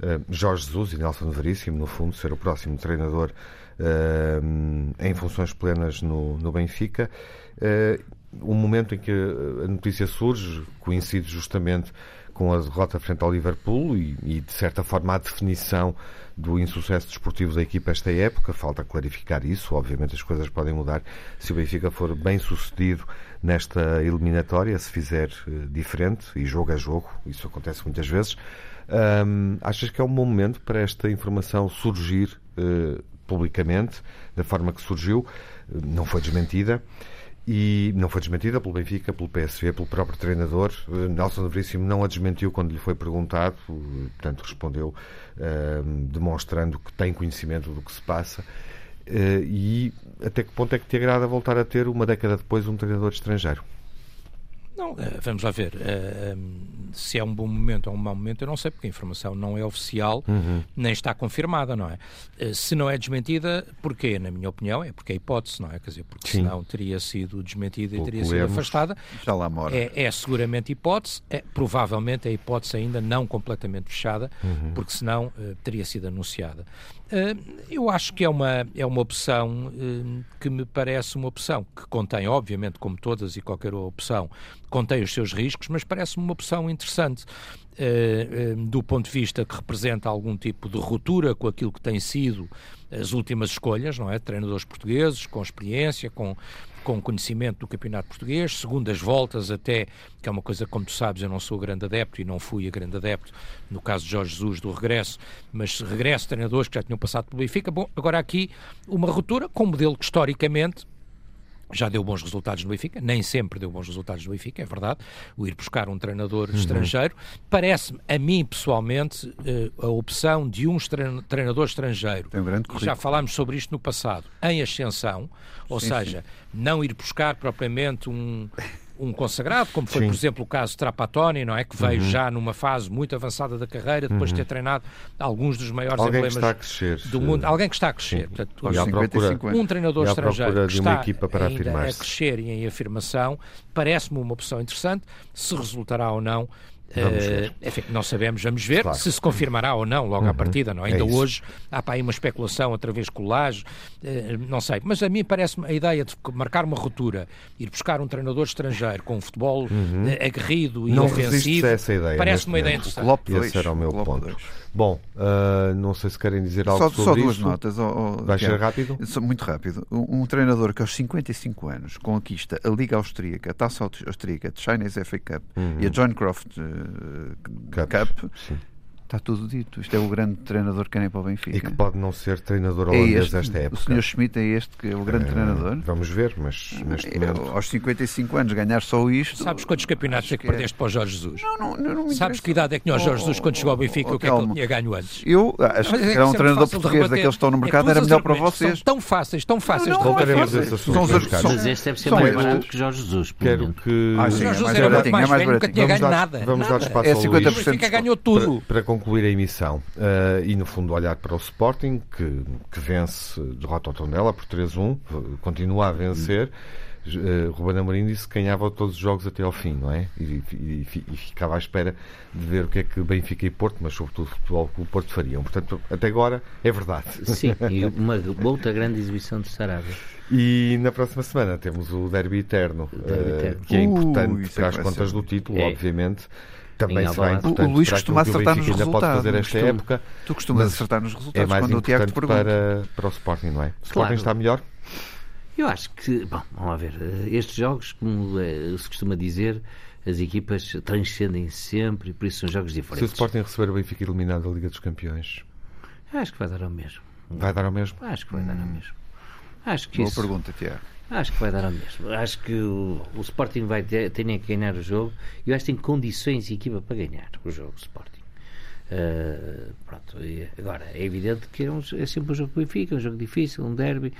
uh, Jorge Jesus e Nelson Veríssimo, no fundo, ser o próximo treinador uh, em funções plenas no, no Benfica. Uh, o momento em que a notícia surge coincide justamente com a derrota frente ao Liverpool e, e, de certa forma, a definição do insucesso desportivo da equipa esta época. Falta clarificar isso. Obviamente, as coisas podem mudar se o Benfica for bem sucedido nesta eliminatória, se fizer uh, diferente, e jogo a jogo, isso acontece muitas vezes. Achas que é um bom momento para esta informação surgir uh, publicamente, da forma que surgiu? Não foi desmentida e não foi desmentida pelo Benfica, pelo PSV, pelo próprio treinador. Eh, Nelson Veríssimo não a desmentiu quando lhe foi perguntado, portanto respondeu demonstrando que tem conhecimento do que se passa. Uh, e até que ponto é que te agrada voltar a ter, uma década depois, um treinador estrangeiro? Não, eh, vamos lá ver. Uh, se é um bom momento ou um mau momento, eu não sei, porque a informação não é oficial, uhum. nem está confirmada, não é? Uh, se não é desmentida, porquê? Na minha opinião, é porque é hipótese, não é? Quer dizer, porque Sim. senão teria sido desmentida e teria sido afastada. Já lá mora. É, é seguramente hipótese, é, provavelmente a hipótese ainda não completamente fechada, uhum. porque senão uh, teria sido anunciada. Eu acho que é uma, é uma opção que me parece uma opção que contém, obviamente, como todas e qualquer opção, contém os seus riscos, mas parece-me uma opção interessante. Uh, do ponto de vista que representa algum tipo de ruptura com aquilo que têm sido as últimas escolhas, não é? Treinadores portugueses, com experiência, com, com conhecimento do campeonato português, segundas voltas até, que é uma coisa, como tu sabes, eu não sou grande adepto e não fui a grande adepto, no caso de Jorge Jesus, do regresso, mas regresso treinadores que já tinham passado pelo Benfica. Bom, agora aqui uma ruptura com um modelo que historicamente já deu bons resultados no Benfica, nem sempre deu bons resultados no Benfica, é verdade, o ir buscar um treinador uhum. estrangeiro. Parece-me, a mim pessoalmente, eh, a opção de um treinador estrangeiro, um já falámos sobre isto no passado, em ascensão, ou sim, seja, sim. não ir buscar propriamente um um consagrado, como foi, Sim. por exemplo, o caso Trapattoni, não é? Que veio uhum. já numa fase muito avançada da carreira, depois de ter uhum. treinado alguns dos maiores Alguém emblemas crescer, do mundo. Alguém que está a crescer. Portanto, um treinador estrangeiro que está a crescer e em afirmação, parece-me uma opção interessante. Se resultará ou não, Uh, enfim, não sabemos, vamos ver claro. se se confirmará ou não logo uhum. à partida. Não? É Ainda é hoje há para aí uma especulação outra vez Laje, uh, não sei. Mas a mim parece-me a ideia de marcar uma ruptura, ir buscar um treinador estrangeiro com um futebol uhum. uh, aguerrido e não ofensivo, parece-me uma ideia interessante. O Esse era o meu ponto. Dois. Bom, uh, não sei se querem dizer algo só, sobre Só duas isso. notas. Oh, oh, Vai ser rápido? Muito rápido. Um, um, treinador que aos 55 anos conquista a Liga Austríaca, a Taça Austríaca, a Chinese FA Cup uhum. e a John Croft uh, Cup, Cup Está tudo dito. Isto é o grande treinador que nem para o Benfica. E que pode não ser treinador é holandês é desta época. O Sr. Schmidt é este que é o grande uh, treinador? Vamos ver, mas neste é, momento... Aos 55 anos ganhar só isto... Sabes quantos campeonatos é que, que perdeste é... para o Jorge Jesus? Não, não, não, não Sabes que idade é que tinha o Jorge Jesus quando chegou ao Benfica oh, o que é que ele tinha ganho antes? Eu acho que era um treinador português daqueles que estão no mercado, era melhor para vocês. São tão fáceis, tão fáceis de rebater. Mas este deve ser mais barato que Jorge Jesus. Quero que... Ah, sim, é mais baratinho, é mais baratinho. Nunca tinha ganho nada. Vamos dar espaço ao Luís. O Benfica ganhou tudo. Para concluir a emissão. Uh, e, no fundo, olhar para o Sporting, que, que vence, derrota o Tondela por 3-1, continua a vencer. uh, Ruben Amorim disse que ganhava todos os jogos até ao fim, não é? E, e, e, ficava à espera de ver o que é que Benfica e Porto, mas sobretudo o futebol que o Porto fariam. Portanto, até agora é verdade. Sim, e uma outra grande exibição de Sarabia. E na próxima semana temos o Derby Eterno, derby eterno. Uh, que é importante para as contas do título, é. obviamente também será importante. O, Luís costuma acertar nos resultados. Pode fazer esta época, tu costumas acertar nos resultados é mais quando o Tiago te pergunta. Para, para o Sporting, não é? O Sporting claro. está melhor? Eu acho que, bom, vamos ver, estes jogos, como eh, se costuma dizer, as equipas transcendem sempre e por isso são jogos diferentes. Se o Sporting receber o Benfica eliminado da Liga dos Campeões, acho que vai dar ao mesmo. Vai dar ao mesmo? Acho que vai dar ao mesmo. Acho que Boa isso... pergunta, Tiago. Acho que vai dar ao mesmo. Acho que o, o Sporting vai ter, tem que ganhar o jogo eu acho que tem condições e equipa para ganhar o jogo Sporting. Uh, pronto, agora é evidente que é, um, é, sempre um jogo que Benfica, um jogo difícil, um derby.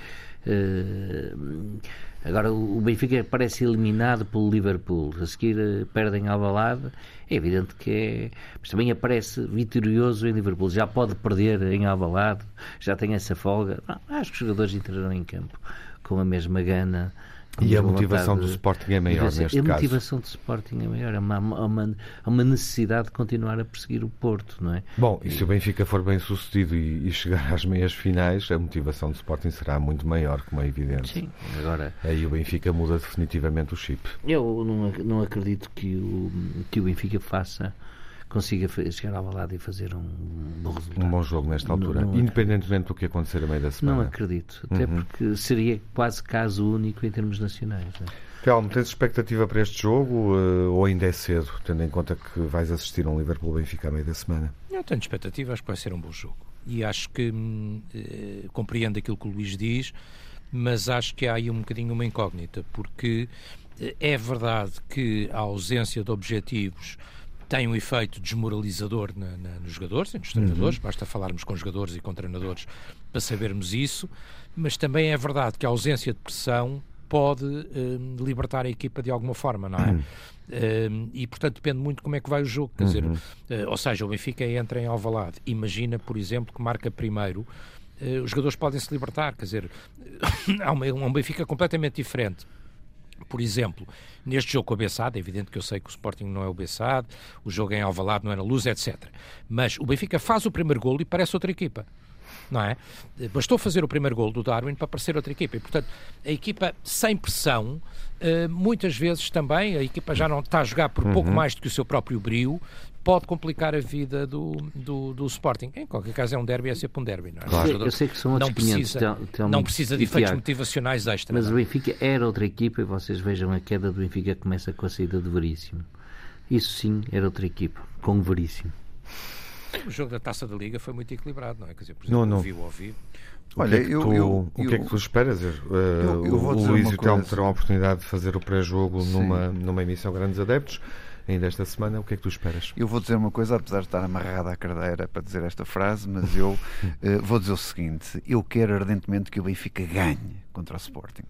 Uh, agora o, o Benfica parece eliminado pelo Liverpool, a seguir uh, perdem a balada. É evidente que é, mas também aparece vitorioso em Liverpool. Já pode perder em Alvalade, já tem essa folga. Não, acho que os jogadores entrarão em campo com a mesma gana. E a motivação do Sporting é maior neste caso? A motivação do Sporting é maior, é uma, uma, uma, necessidade de continuar a perseguir o Porto, não é? Bom, e se o Benfica for bem sucedido e, e chegar às meias finais, a motivação do Sporting será muito maior, como é evidente. Sim, agora... Aí o Benfica muda definitivamente o chip. Eu não, não acredito que o, que o Benfica faça consiga chegar ao balada e fazer um bom resultado. Um bom jogo nesta altura, não, não independentemente do que acontecer a meio da semana. Não acredito, até uhum. porque seria quase caso único em termos nacionais. Não é? Telmo, tens expectativa para este jogo uh, ou ainda é cedo, tendo em conta que vais assistir a um Liverpool-Benfica a meio da semana? Eu tenho expectativa, acho que vai ser um bom jogo. E acho que hum, eh, compreendo aquilo que o Luís diz, mas acho que há aí um bocadinho uma incógnita, porque eh, é verdade que a ausência de objetivos tem um efeito desmoralizador na, na, nos jogadores e nos treinadores, uhum. basta falarmos com jogadores e com treinadores para sabermos isso, mas também é verdade que a ausência de pressão pode um, libertar a equipa de alguma forma, não é? Uhum. Um, e portanto depende muito como é que vai o jogo, quer uhum. dizer, uh, ou seja, o Benfica entra em Alvalade, imagina, por exemplo, que marca primeiro, uh, os jogadores podem se libertar, quer dizer, há uma, um Benfica completamente diferente por exemplo, neste jogo com a Bessade, é evidente que eu sei que o Sporting não é o Bessade, o jogo em Alvalade não é na Luz, etc. Mas o Benfica faz o primeiro golo e parece outra equipa. Não é? Bastou fazer o primeiro golo do Darwin para parecer outra equipa. E, portanto, a equipa sem pressão, eh, muitas vezes também, a equipa já não está a jogar por pouco uhum. mais do que o seu próprio brio, pode complicar a vida do, do, do, Sporting. Em qualquer caso, é um derby, é sempre um derby. Não é? Claro. Eu sei que são outros não precisa, 500, não precisa de efeitos motivacionais extras. Mas o Benfica era outra equipa e vocês vejam a queda do Benfica começa com a saída do Veríssimo. Isso sim era outra equipa, com o Veríssimo. O jogo da Taça da Liga foi muito equilibrado, não é? Quer dizer, por exemplo, não, não. vivo ao vivo. Olha, o que, é que, tu, eu, o que é que tu esperas? Eu, eu o Luís e o Telmo terão a oportunidade de fazer o pré-jogo numa, numa emissão Grandes Adeptos ainda esta semana. O que é que tu esperas? Eu vou dizer uma coisa, apesar de estar amarrada à cadeira para dizer esta frase, mas eu uh, vou dizer o seguinte: eu quero ardentemente que o Benfica ganhe contra o Sporting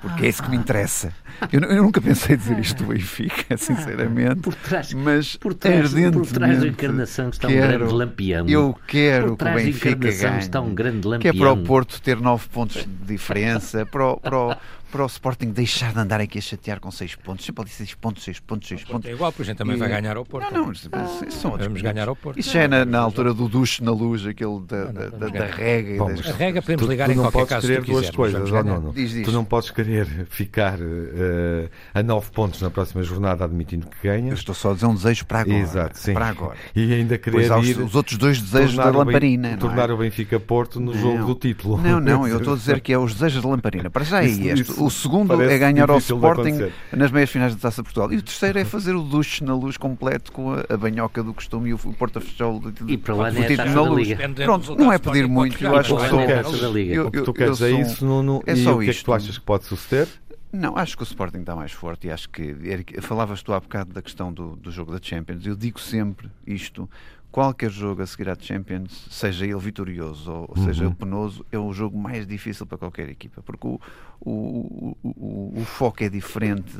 porque é isso que me interessa. Eu, eu nunca pensei dizer isto do Benfica, sinceramente. Por trás, mas por trás, por trás da encarnação está quero, um grande lampião. Eu quero que o Benfica ganhe. Está um grande lampião. Que é para o Porto ter nove pontos de diferença, para o, para o, para o Sporting deixar de andar aqui a chatear com 6 pontos. Sempre ali 6 pontos, 6 pontos, 6 pontos. É igual, porque a gente também e... vai ganhar ao Porto. Não, não, isso são Vamos ganhar ao Porto. Isso já é na, na altura do duche na luz, aquele da, da, da, da rega. Bom, das... A rega podemos ligar tu, tu em qualquer caso. Querer duas coisas, não, não, não. Diz, diz. Tu não podes querer ficar uh, a 9 pontos na próxima jornada admitindo que ganhas. Eu estou só a dizer um desejo para agora. Exato, sim. Para agora. E ainda querer pois ir os outros dois desejos da lamparina. Tornar o Benfica Porto no jogo do título. Não, não, eu estou a dizer que é os desejos da lamparina. Para já é este. O segundo é ganhar ao Sporting nas meias finais da Taça de Portugal. E o terceiro é fazer o duche na luz completo com a, a banhoca do costume e o Porto a fechar o, e para lá é a taça da Liga. Pronto, não é pedir muito. Eu acho que sou... O que tu queres é isso no, é só e o que é que tu achas que pode suceder? Não, acho que o Sporting está mais forte e acho que. Falavas tu há bocado da questão do, do jogo da Champions. Eu digo sempre isto qualquer jogo a seguir à Champions, seja ele vitorioso ou, uhum. seja ele penoso, é o jogo mais difícil para qualquer equipa, porque o, o, o, o foco é diferente,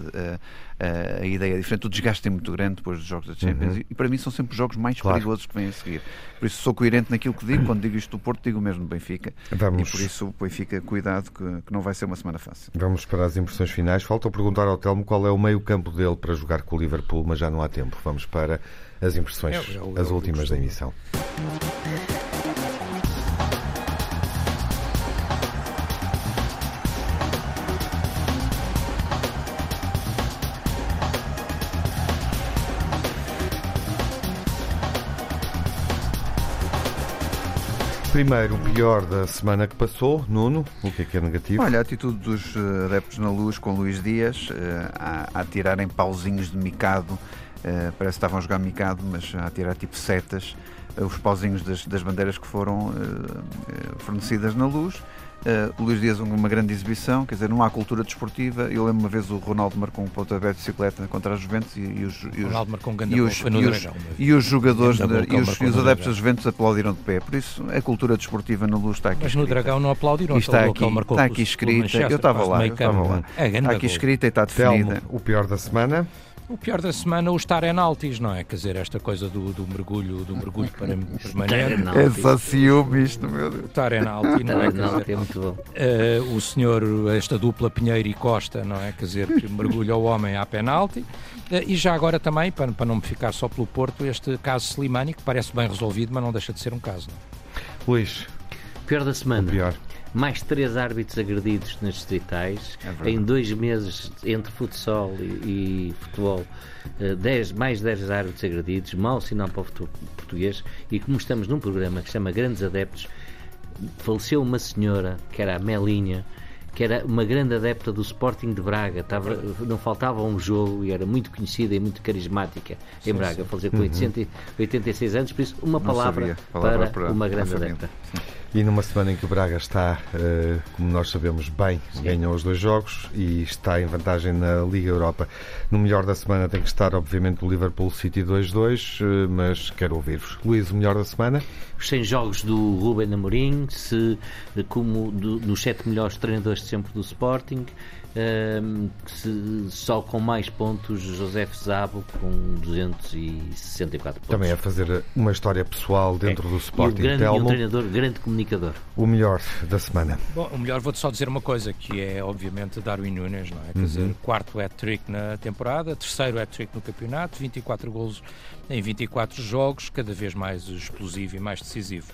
a, a, ideia é diferente, o desgaste é muito grande depois dos jogos da Champions uhum. e, para mim são sempre os jogos mais claro. perigosos que vêm a seguir. Por isso sou coerente naquilo que digo, quando digo isto do Porto, digo mesmo do Benfica. Vamos. E por isso Benfica, cuidado, que, que não vai ser uma semana fácil. Vamos para as impressões finais. Falta perguntar ao Telmo qual é o meio campo dele para jogar com o Liverpool, mas já não há tempo. Vamos para as impressões, é, as últimas da emissão. Primeiro, o pior da semana que passou, Nuno, o que é que é negativo? Olha, a atitude dos eh, adeptos na luz com Luís Dias uh, a, a tirarem pauzinhos de micado parece que estavam a jogar micado, mas a tirar tipo setas, uh, os pauzinhos das, das, bandeiras que foram uh, fornecidas na luz. o Luís Dias, uma grande exibição, quer dizer, não há cultura desportiva. Eu lembro uma vez o Ronaldo marcou um pontapé de bicicleta contra as Juventus e, e os, e os, um e os, e os, e os jogadores de, e, os, e os adeptos das Juventus aplaudiram de pé. Por isso, a cultura desportiva na luz está aqui. Mas escrita. no Dragão não aplaudiram. está aqui, está aqui escrita. Eu estava lá, eu estava lá. É, está aqui escrita e está definida. Telmo, o pior da semana. O pior da semana, o estar em altis, não é? Quer dizer, esta coisa do, do mergulho, do mergulho para permanente. É só ciúme isto, meu Deus. Estar em altis, não é? Quer dizer, é muito bom. Uh, o senhor, esta dupla Pinheiro e Costa, não é? Quer dizer, que mergulha o homem à penalti. Uh, e já agora também, para, para não me ficar só pelo Porto, este caso Slimani, que parece bem resolvido, mas não deixa de ser um caso. Não? É? Luís. Pior da semana. O pior mais três árbitros agredidos nas distritais, é em dois meses entre futsal e, e futebol, uh, dez, mais dez árbitros agredidos, mau sinal para o futebol português, e como estamos num programa que se chama Grandes Adeptos, faleceu uma senhora, que era a Melinha, que era uma grande adepta do Sporting de Braga, Tava, não faltava um jogo e era muito conhecida e muito carismática em Braga, faleceu com uhum. 86 anos, por isso uma palavra, palavra para, para, uma grande adepta. Sim. E numa semana em que o Braga está, eh, como nós sabemos bem, ganhou os dois jogos e está em vantagem na Liga Europa. No melhor da semana tem que estar, obviamente, o Liverpool City 2-2, eh, mas quero ouvir-vos. Luís, o melhor da semana? Os 100 jogos do Ruben Amorim, se, como do, dos sete melhores treinadores sempre do Sporting, um, se, só com mais pontos José Zabo com 264 pontos. Também a fazer uma história pessoal dentro é. do Sporting. E, grande, e um treinador, grande comunicador. O melhor da semana. Bom, o melhor vou-te só dizer uma coisa, que é obviamente Darwin Nunes, não é? Quer uhum. dizer, quarto hat-trick na temporada, terceiro hat-trick no campeonato, 24 golos em 24 jogos, cada vez mais explosivo e mais decisivo.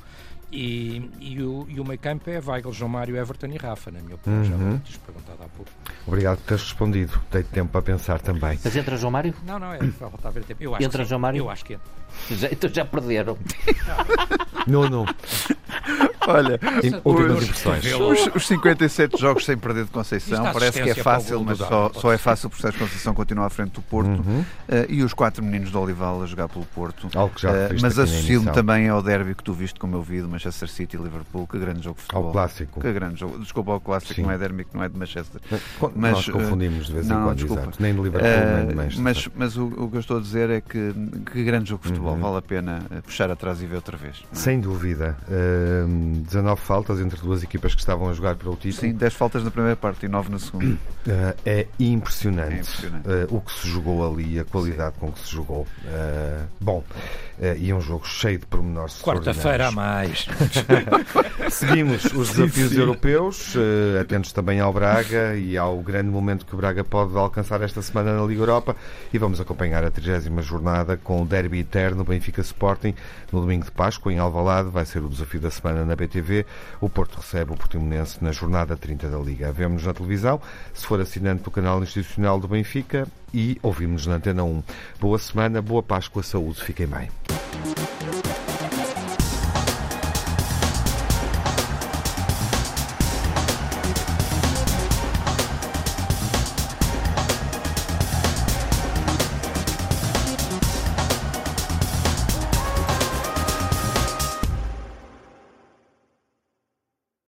E, e, o, e o meio campo é Weigl, João Mário, Everton e Rafa, na minha opinião. Uhum. Já tinhas perguntado há pouco. Obrigado por teres respondido. Dei tempo para pensar também. Mas entra João Mário? Não, não, é para voltar a ver tempo. Eu acho entra João Mário? Eu acho que entra. Já, então já perderam. Não, não. Olha, últimas impressões. Os, os 57 jogos sem perder de Conceição, parece que é fácil, mas só, só é fácil porque o Conceição continua à frente do Porto uhum. uh, e os quatro meninos do Olival a jogar pelo Porto. Algo que já uh, mas associo-me também ao derby que tu viste, como eu vi, do Manchester City e Liverpool. Que grande jogo de futebol. Ao clássico. Que grande jogo. Desculpa, ao clássico, Sim. não é derby, que não é de Manchester. Mas, Nós confundimos de vez em não, quando, desculpa. Exato. nem de Liverpool, uh, nem de Manchester. Mas, mas o, o, que eu estou a dizer é que, que grande jogo de futebol. Uhum. Vale a pena puxar atrás e ver outra vez. É? Sem dúvida. Uh, 19 faltas entre duas equipas que estavam a jogar para o título. Sim, 10 faltas na primeira parte e 9 na segunda. Uh, é impressionante, é impressionante. Uh, o que se jogou ali, a qualidade Sim. com que se jogou. Uh, bom, e é um jogo cheio de pormenores. Quarta-feira a mais. Seguimos os desafios sim, sim. europeus, atentos também ao Braga e ao grande momento que o Braga pode alcançar esta semana na Liga Europa. E vamos acompanhar a 30 jornada com o Derby Eterno Benfica Sporting no domingo de Páscoa em Alvalade. Vai ser o desafio da semana na BTV. O Porto recebe o Portimonense na jornada 30 da Liga. Vemos na televisão, se for assinante do canal institucional do Benfica e ouvimos na Antena 1. Boa semana, boa Páscoa, saúde, fiquem bem.